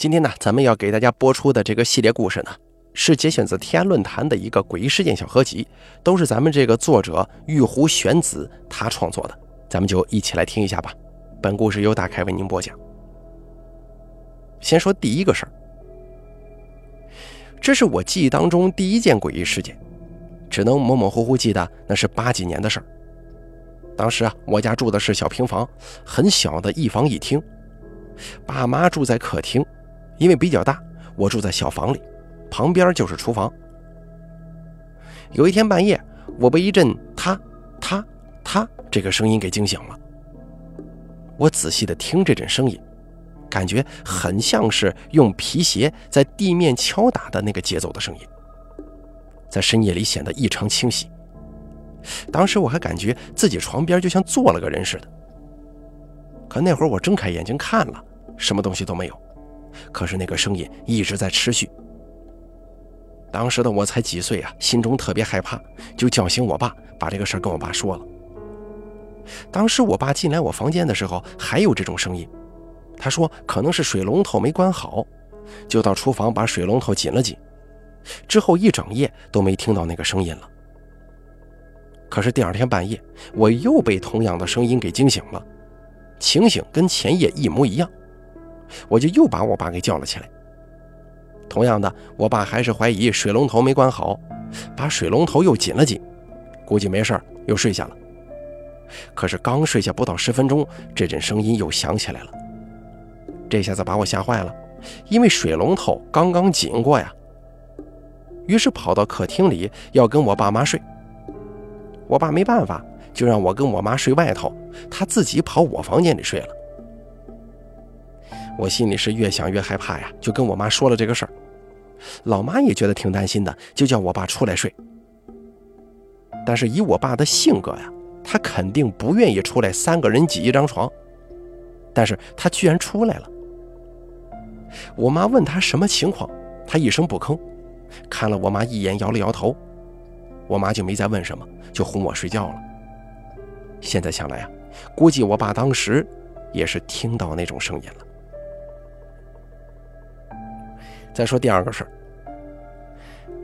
今天呢，咱们要给大家播出的这个系列故事呢，是节选自天涯论坛的一个诡异事件小合集，都是咱们这个作者玉壶玄子他创作的，咱们就一起来听一下吧。本故事由大凯为您播讲。先说第一个事儿，这是我记忆当中第一件诡异事件，只能模模糊糊记得那是八几年的事儿。当时啊，我家住的是小平房，很小的一房一厅，爸妈住在客厅。因为比较大，我住在小房里，旁边就是厨房。有一天半夜，我被一阵“嗒嗒嗒”这个声音给惊醒了。我仔细的听这阵声音，感觉很像是用皮鞋在地面敲打的那个节奏的声音，在深夜里显得异常清晰。当时我还感觉自己床边就像坐了个人似的。可那会儿我睁开眼睛看了，什么东西都没有。可是那个声音一直在持续。当时的我才几岁啊，心中特别害怕，就叫醒我爸，把这个事儿跟我爸说了。当时我爸进来我房间的时候，还有这种声音，他说可能是水龙头没关好，就到厨房把水龙头紧了紧，之后一整夜都没听到那个声音了。可是第二天半夜，我又被同样的声音给惊醒了，情形跟前夜一模一样。我就又把我爸给叫了起来。同样的，我爸还是怀疑水龙头没关好，把水龙头又紧了紧，估计没事又睡下了。可是刚睡下不到十分钟，这阵声音又响起来了。这下子把我吓坏了，因为水龙头刚刚紧过呀。于是跑到客厅里要跟我爸妈睡。我爸没办法，就让我跟我妈睡外头，他自己跑我房间里睡了。我心里是越想越害怕呀，就跟我妈说了这个事儿。老妈也觉得挺担心的，就叫我爸出来睡。但是以我爸的性格呀，他肯定不愿意出来三个人挤一张床。但是他居然出来了。我妈问他什么情况，他一声不吭，看了我妈一眼，摇了摇头。我妈就没再问什么，就哄我睡觉了。现在想来呀，估计我爸当时也是听到那种声音了。再说第二个事儿，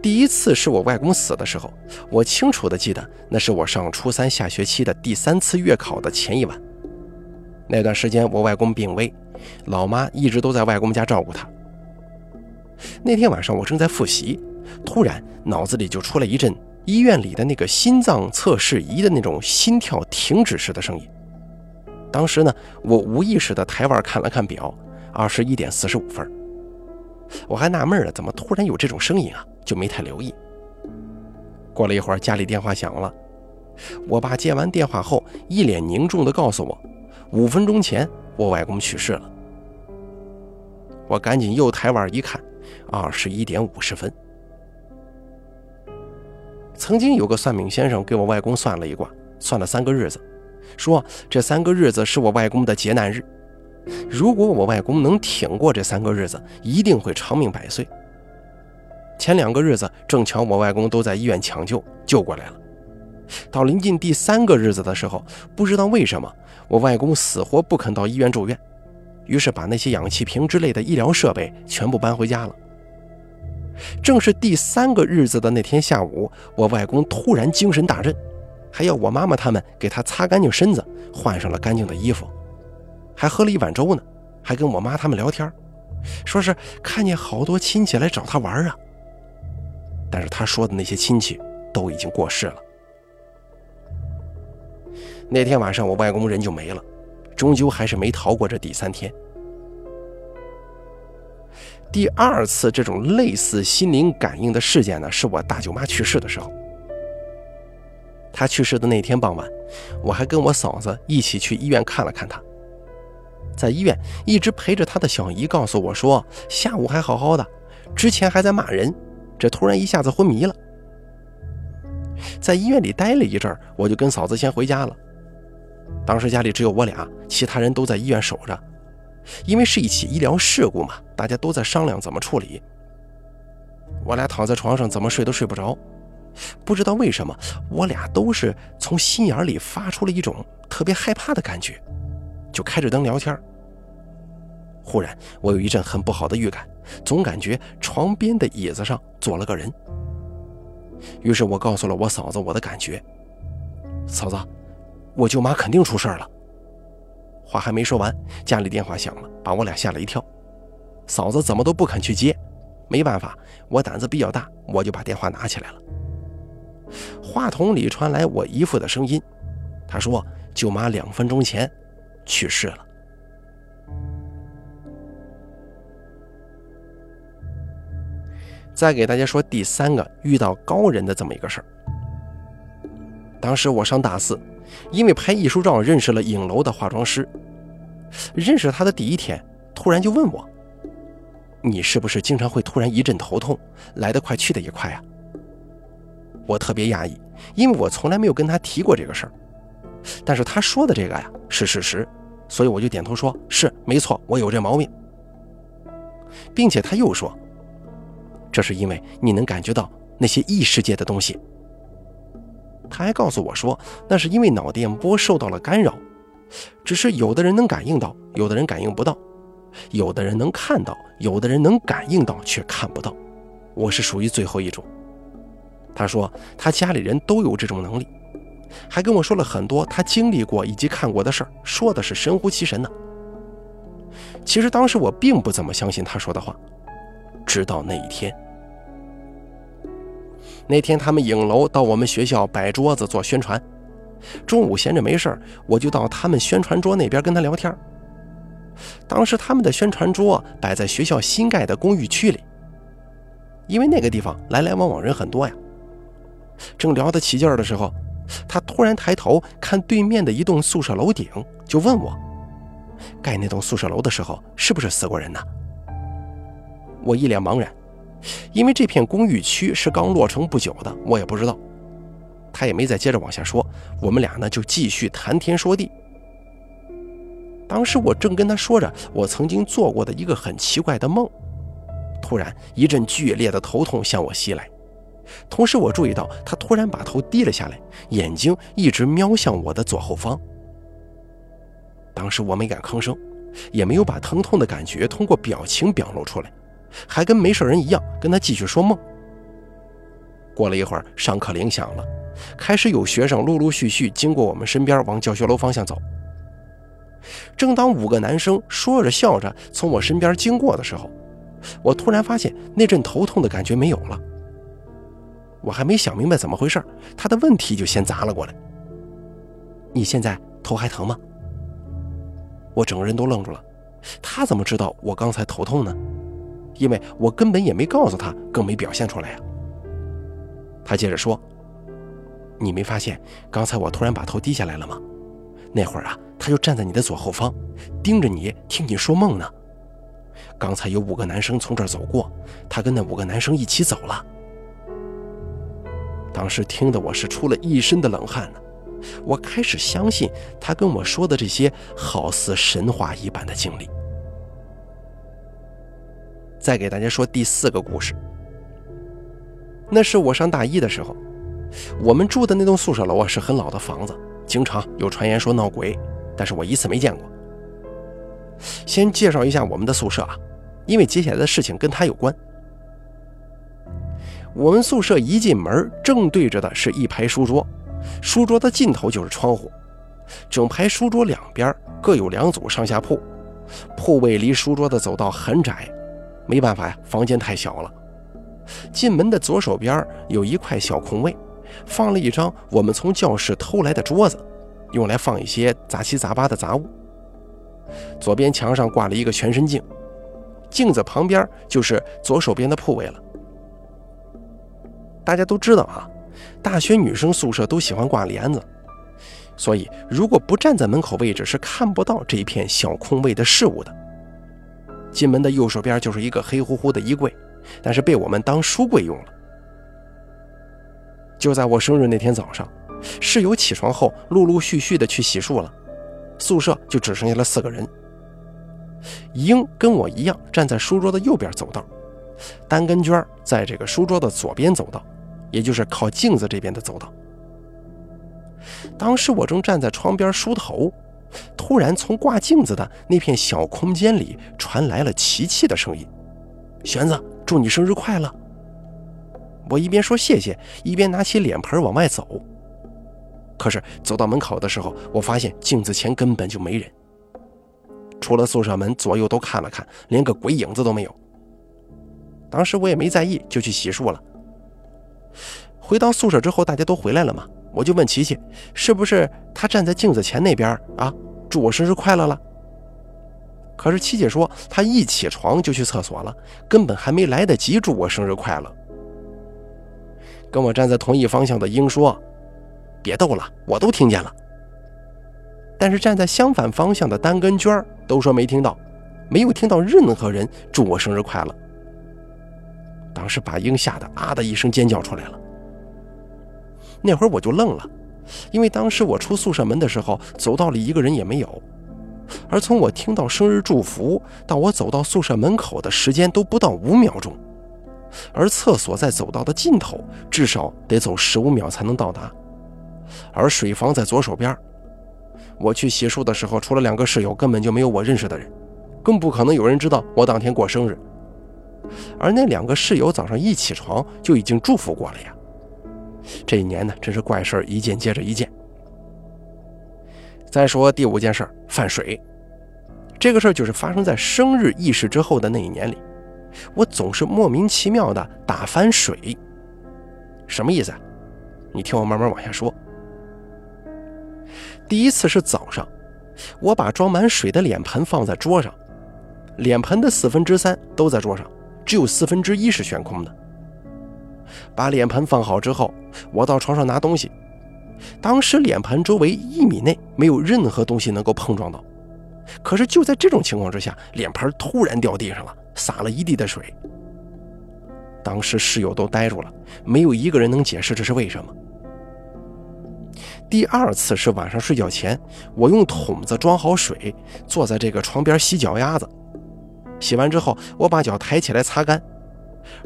第一次是我外公死的时候，我清楚的记得，那是我上初三下学期的第三次月考的前一晚。那段时间我外公病危，老妈一直都在外公家照顾他。那天晚上我正在复习，突然脑子里就出来一阵医院里的那个心脏测试仪的那种心跳停止时的声音。当时呢，我无意识的抬腕看了看表，二十一点四十五分。我还纳闷了，怎么突然有这种声音啊？就没太留意。过了一会儿，家里电话响了。我爸接完电话后，一脸凝重地告诉我，五分钟前我外公去世了。我赶紧又抬腕一看，二十一点五十分。曾经有个算命先生给我外公算了一卦，算了三个日子，说这三个日子是我外公的劫难日。如果我外公能挺过这三个日子，一定会长命百岁。前两个日子正巧我外公都在医院抢救，救过来了。到临近第三个日子的时候，不知道为什么我外公死活不肯到医院住院，于是把那些氧气瓶之类的医疗设备全部搬回家了。正是第三个日子的那天下午，我外公突然精神大振，还要我妈妈他们给他擦干净身子，换上了干净的衣服。还喝了一碗粥呢，还跟我妈他们聊天，说是看见好多亲戚来找他玩啊。但是他说的那些亲戚都已经过世了。那天晚上我外公人就没了，终究还是没逃过这第三天。第二次这种类似心灵感应的事件呢，是我大舅妈去世的时候。她去世的那天傍晚，我还跟我嫂子一起去医院看了看她。在医院一直陪着他的小姨告诉我说，下午还好好的，之前还在骂人，这突然一下子昏迷了。在医院里待了一阵儿，我就跟嫂子先回家了。当时家里只有我俩，其他人都在医院守着，因为是一起医疗事故嘛，大家都在商量怎么处理。我俩躺在床上怎么睡都睡不着，不知道为什么，我俩都是从心眼里发出了一种特别害怕的感觉。就开着灯聊天忽然我有一阵很不好的预感，总感觉床边的椅子上坐了个人。于是我告诉了我嫂子我的感觉，嫂子，我舅妈肯定出事了。话还没说完，家里电话响了，把我俩吓了一跳。嫂子怎么都不肯去接，没办法，我胆子比较大，我就把电话拿起来了。话筒里传来我姨父的声音，他说：“舅妈两分钟前去世了。”再给大家说第三个遇到高人的这么一个事儿。当时我上大四，因为拍艺术照认识了影楼的化妆师。认识他的第一天，突然就问我：“你是不是经常会突然一阵头痛，来得快去得也快啊？”我特别压抑，因为我从来没有跟他提过这个事儿。但是他说的这个呀是事实，所以我就点头说：“是没错，我有这毛病。”并且他又说。这是因为你能感觉到那些异世界的东西。他还告诉我说，那是因为脑电波受到了干扰，只是有的人能感应到，有的人感应不到；有的人能看到，有的人能感应到却看不到。我是属于最后一种。他说他家里人都有这种能力，还跟我说了很多他经历过以及看过的事儿，说的是神乎其神呢。其实当时我并不怎么相信他说的话，直到那一天。那天他们影楼到我们学校摆桌子做宣传，中午闲着没事儿我就到他们宣传桌那边跟他聊天。当时他们的宣传桌摆在学校新盖的公寓区里，因为那个地方来来往往人很多呀。正聊得起劲儿的时候，他突然抬头看对面的一栋宿舍楼顶，就问我：“盖那栋宿舍楼的时候是不是死过人呢？”我一脸茫然。因为这片公寓区是刚落成不久的，我也不知道。他也没再接着往下说，我们俩呢就继续谈天说地。当时我正跟他说着我曾经做过的一个很奇怪的梦，突然一阵剧烈的头痛向我袭来，同时我注意到他突然把头低了下来，眼睛一直瞄向我的左后方。当时我没敢吭声，也没有把疼痛的感觉通过表情表露出来。还跟没事人一样，跟他继续说梦。过了一会儿，上课铃响了，开始有学生陆陆续续经过我们身边，往教学楼方向走。正当五个男生说着笑着从我身边经过的时候，我突然发现那阵头痛的感觉没有了。我还没想明白怎么回事，他的问题就先砸了过来：“你现在头还疼吗？”我整个人都愣住了，他怎么知道我刚才头痛呢？因为我根本也没告诉他，更没表现出来呀。他接着说：“你没发现刚才我突然把头低下来了吗？那会儿啊，他就站在你的左后方，盯着你听你说梦呢。刚才有五个男生从这儿走过，他跟那五个男生一起走了。当时听得我是出了一身的冷汗呢。我开始相信他跟我说的这些好似神话一般的经历。”再给大家说第四个故事。那是我上大一的时候，我们住的那栋宿舍楼啊是很老的房子，经常有传言说闹鬼，但是我一次没见过。先介绍一下我们的宿舍啊，因为接下来的事情跟他有关。我们宿舍一进门正对着的是一排书桌，书桌的尽头就是窗户，整排书桌两边各有两组上下铺，铺位离书桌的走道很窄。没办法呀，房间太小了。进门的左手边有一块小空位，放了一张我们从教室偷来的桌子，用来放一些杂七杂八的杂物。左边墙上挂了一个全身镜，镜子旁边就是左手边的铺位了。大家都知道啊，大学女生宿舍都喜欢挂帘子，所以如果不站在门口位置，是看不到这一片小空位的事物的。进门的右手边就是一个黑乎乎的衣柜，但是被我们当书柜用了。就在我生日那天早上，室友起床后陆陆续续的去洗漱了，宿舍就只剩下了四个人。英跟我一样站在书桌的右边走道，单根娟在这个书桌的左边走道，也就是靠镜子这边的走道。当时我正站在窗边梳头，突然从挂镜子的那片小空间里传来了琪琪的声音：“玄子，祝你生日快乐！”我一边说谢谢，一边拿起脸盆往外走。可是走到门口的时候，我发现镜子前根本就没人，除了宿舍门，左右都看了看，连个鬼影子都没有。当时我也没在意，就去洗漱了。回到宿舍之后，大家都回来了嘛，我就问琪琪，是不是她站在镜子前那边啊，祝我生日快乐了？可是琪姐说，她一起床就去厕所了，根本还没来得及祝我生日快乐。跟我站在同一方向的鹰说：“别逗了，我都听见了。”但是站在相反方向的丹跟娟都说没听到，没有听到任何人祝我生日快乐。当时把鹰吓得啊的一声尖叫出来了。那会儿我就愣了，因为当时我出宿舍门的时候，走道里一个人也没有，而从我听到生日祝福到我走到宿舍门口的时间都不到五秒钟。而厕所在走道的尽头，至少得走十五秒才能到达。而水房在左手边。我去洗漱的时候，除了两个室友，根本就没有我认识的人，更不可能有人知道我当天过生日。而那两个室友早上一起床就已经祝福过了呀。这一年呢，真是怪事儿一件接着一件。再说第五件事儿，犯水。这个事儿就是发生在生日仪式之后的那一年里。我总是莫名其妙的打翻水，什么意思？你听我慢慢往下说。第一次是早上，我把装满水的脸盆放在桌上，脸盆的四分之三都在桌上，只有四分之一是悬空的。把脸盆放好之后，我到床上拿东西，当时脸盆周围一米内没有任何东西能够碰撞到，可是就在这种情况之下，脸盆突然掉地上了。洒了一地的水，当时室友都呆住了，没有一个人能解释这是为什么。第二次是晚上睡觉前，我用桶子装好水，坐在这个床边洗脚丫子。洗完之后，我把脚抬起来擦干，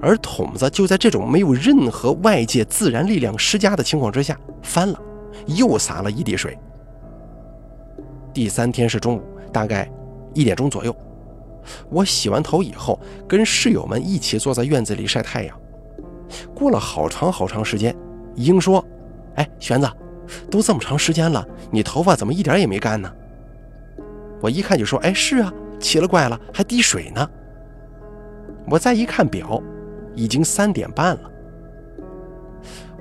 而桶子就在这种没有任何外界自然力量施加的情况之下翻了，又洒了一地水。第三天是中午，大概一点钟左右。我洗完头以后，跟室友们一起坐在院子里晒太阳。过了好长好长时间，英说：“哎，玄子，都这么长时间了，你头发怎么一点也没干呢？”我一看就说：“哎，是啊，奇了怪了，还滴水呢。”我再一看表，已经三点半了。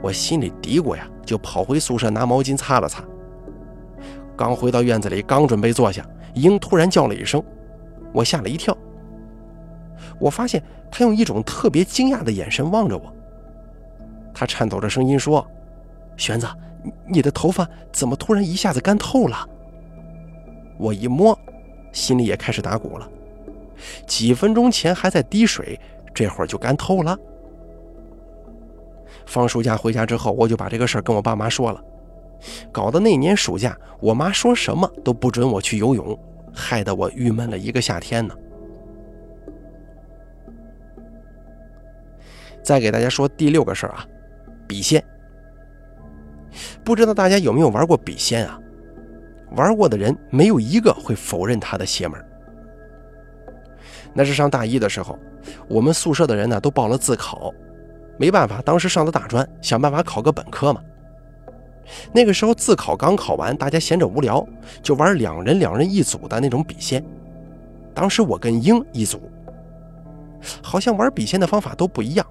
我心里嘀咕呀，就跑回宿舍拿毛巾擦了擦。刚回到院子里，刚准备坐下，英突然叫了一声。我吓了一跳，我发现他用一种特别惊讶的眼神望着我。他颤抖着声音说：“玄子，你的头发怎么突然一下子干透了？”我一摸，心里也开始打鼓了。几分钟前还在滴水，这会儿就干透了。放暑假回家之后，我就把这个事儿跟我爸妈说了，搞得那年暑假，我妈说什么都不准我去游泳。害得我郁闷了一个夏天呢。再给大家说第六个事儿啊，笔仙。不知道大家有没有玩过笔仙啊？玩过的人没有一个会否认他的邪门。那是上大一的时候，我们宿舍的人呢都报了自考，没办法，当时上的大专，想办法考个本科嘛。那个时候自考刚考完，大家闲着无聊，就玩两人两人一组的那种笔仙。当时我跟英一组，好像玩笔仙的方法都不一样。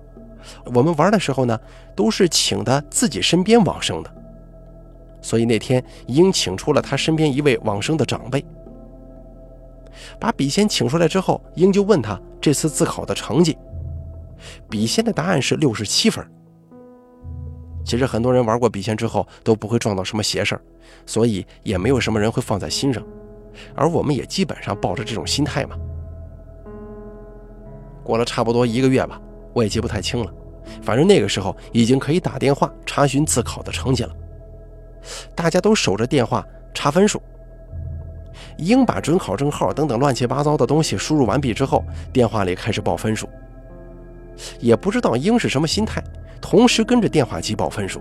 我们玩的时候呢，都是请的自己身边往生的。所以那天英请出了他身边一位往生的长辈，把笔仙请出来之后，英就问他这次自考的成绩。笔仙的答案是六十七分。其实很多人玩过笔仙之后都不会撞到什么邪事儿，所以也没有什么人会放在心上，而我们也基本上抱着这种心态嘛。过了差不多一个月吧，我也记不太清了，反正那个时候已经可以打电话查询自考的成绩了。大家都守着电话查分数，英把准考证号等等乱七八糟的东西输入完毕之后，电话里开始报分数。也不知道英是什么心态。同时跟着电话机报分数，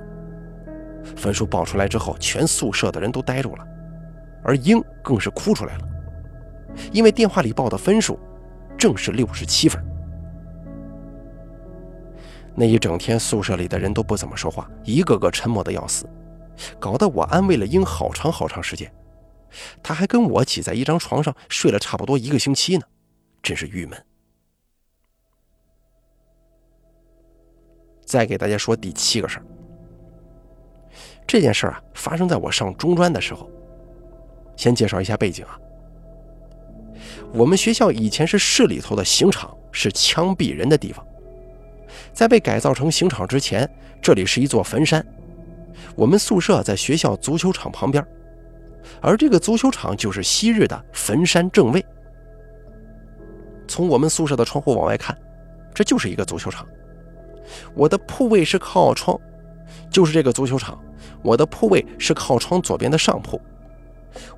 分数报出来之后，全宿舍的人都呆住了，而英更是哭出来了，因为电话里报的分数正是六十七分。那一整天，宿舍里的人都不怎么说话，一个个沉默的要死，搞得我安慰了英好长好长时间。他还跟我挤在一张床上睡了差不多一个星期呢，真是郁闷。再给大家说第七个事儿。这件事儿啊，发生在我上中专的时候。先介绍一下背景啊，我们学校以前是市里头的刑场，是枪毙人的地方。在被改造成刑场之前，这里是一座坟山。我们宿舍在学校足球场旁边，而这个足球场就是昔日的坟山正位。从我们宿舍的窗户往外看，这就是一个足球场。我的铺位是靠窗，就是这个足球场。我的铺位是靠窗左边的上铺，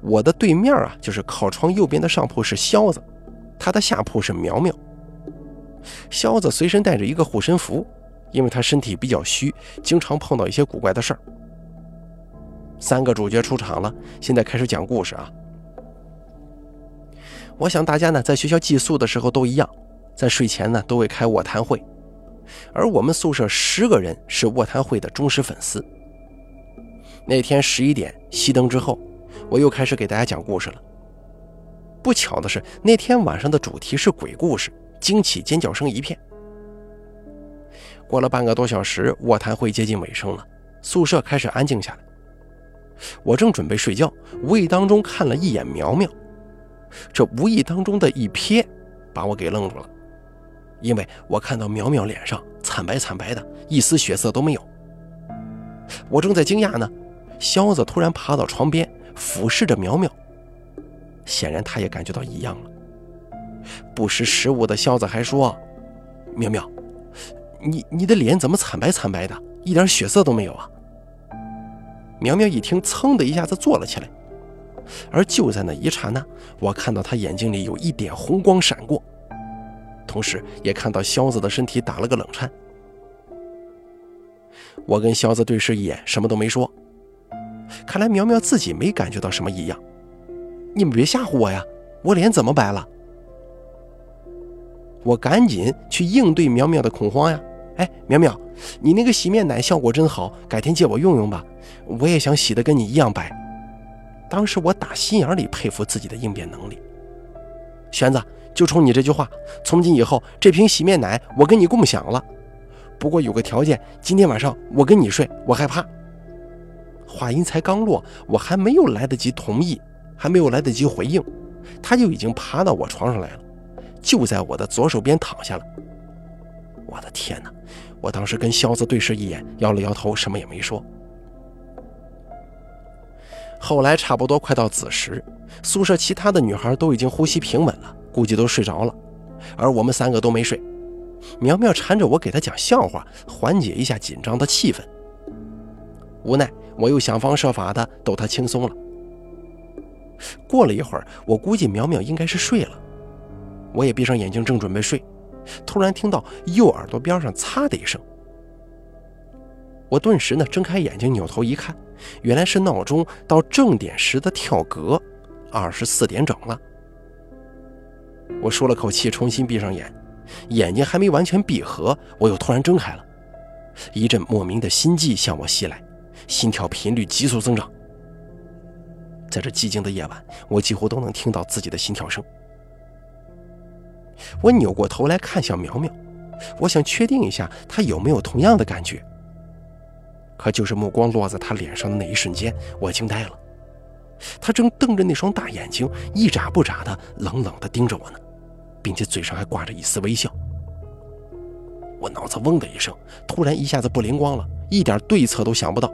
我的对面啊，就是靠窗右边的上铺是肖子，他的下铺是苗苗。肖子随身带着一个护身符，因为他身体比较虚，经常碰到一些古怪的事儿。三个主角出场了，现在开始讲故事啊。我想大家呢，在学校寄宿的时候都一样，在睡前呢都会开卧谈会，而我们宿舍十个人是卧谈会的忠实粉丝。那天十一点熄灯之后，我又开始给大家讲故事了。不巧的是，那天晚上的主题是鬼故事。惊起尖叫声一片。过了半个多小时，卧谈会接近尾声了，宿舍开始安静下来。我正准备睡觉，无意当中看了一眼苗苗，这无意当中的一瞥，把我给愣住了，因为我看到苗苗脸上惨白惨白的，一丝血色都没有。我正在惊讶呢，肖子突然爬到床边，俯视着苗苗，显然他也感觉到异样了。不识时务的肖子还说：“苗苗，你你的脸怎么惨白惨白的，一点血色都没有啊？”苗苗一听，噌的一下子坐了起来。而就在那一刹那，我看到他眼睛里有一点红光闪过，同时也看到肖子的身体打了个冷颤。我跟肖子对视一眼，什么都没说。看来苗苗自己没感觉到什么异样。你们别吓唬我呀，我脸怎么白了？我赶紧去应对苗苗的恐慌呀！哎，苗苗，你那个洗面奶效果真好，改天借我用用吧。我也想洗得跟你一样白。当时我打心眼里佩服自己的应变能力。玄子，就冲你这句话，从今以后这瓶洗面奶我跟你共享了。不过有个条件，今天晚上我跟你睡，我害怕。话音才刚落，我还没有来得及同意，还没有来得及回应，他就已经爬到我床上来了。就在我的左手边躺下了。我的天哪！我当时跟肖子对视一眼，摇了摇头，什么也没说。后来差不多快到子时，宿舍其他的女孩都已经呼吸平稳了，估计都睡着了，而我们三个都没睡。苗苗缠着我给她讲笑话，缓解一下紧张的气氛。无奈，我又想方设法的逗她轻松了。过了一会儿，我估计苗苗应该是睡了。我也闭上眼睛，正准备睡，突然听到右耳朵边上“擦”的一声。我顿时呢睁开眼睛，扭头一看，原来是闹钟到正点时的跳格，二十四点整了。我舒了口气，重新闭上眼，眼睛还没完全闭合，我又突然睁开了，一阵莫名的心悸向我袭来，心跳频率急速增长。在这寂静的夜晚，我几乎都能听到自己的心跳声。我扭过头来看向苗苗，我想确定一下她有没有同样的感觉。可就是目光落在她脸上的那一瞬间，我惊呆了。她正瞪着那双大眼睛，一眨不眨的冷冷的盯着我呢，并且嘴上还挂着一丝微笑。我脑子嗡的一声，突然一下子不灵光了，一点对策都想不到。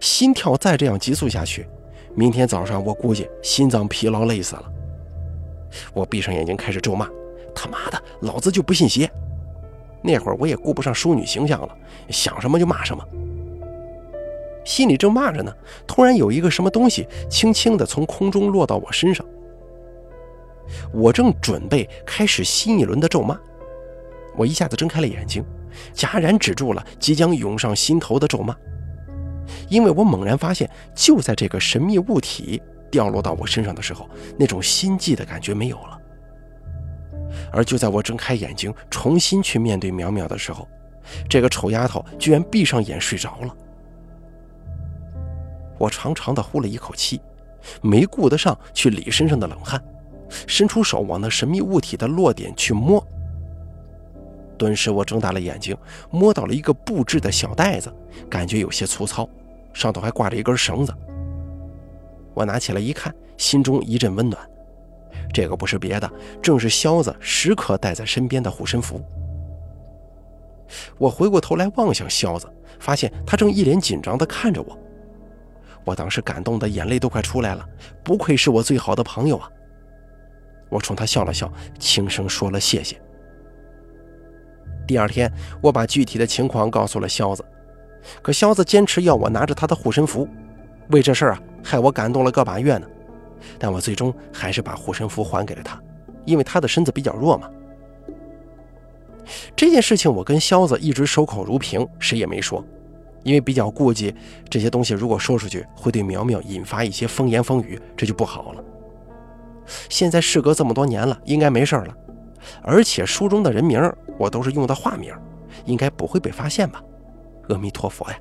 心跳再这样急速下去，明天早上我估计心脏疲劳累死了。我闭上眼睛开始咒骂：“他妈的，老子就不信邪！”那会儿我也顾不上淑女形象了，想什么就骂什么。心里正骂着呢，突然有一个什么东西轻轻地从空中落到我身上。我正准备开始新一轮的咒骂，我一下子睁开了眼睛，戛然止住了即将涌上心头的咒骂，因为我猛然发现，就在这个神秘物体掉落到我身上的时候，那种心悸的感觉没有了。而就在我睁开眼睛，重新去面对淼淼的时候，这个丑丫头居然闭上眼睡着了。我长长的呼了一口气，没顾得上去理身上的冷汗，伸出手往那神秘物体的落点去摸。顿时，我睁大了眼睛，摸到了一个布制的小袋子，感觉有些粗糙，上头还挂着一根绳子。我拿起来一看，心中一阵温暖。这个不是别的，正是萧子时刻带在身边的护身符。我回过头来望向萧子，发现他正一脸紧张地看着我。我当时感动的眼泪都快出来了，不愧是我最好的朋友啊！我冲他笑了笑，轻声说了谢谢。第二天，我把具体的情况告诉了萧子，可萧子坚持要我拿着他的护身符，为这事儿啊，害我感动了个把月呢。但我最终还是把护身符还给了他，因为他的身子比较弱嘛。这件事情我跟肖子一直守口如瓶，谁也没说，因为比较顾忌这些东西，如果说出去会对苗苗引发一些风言风语，这就不好了。现在事隔这么多年了，应该没事了，而且书中的人名我都是用的化名，应该不会被发现吧？阿弥陀佛呀！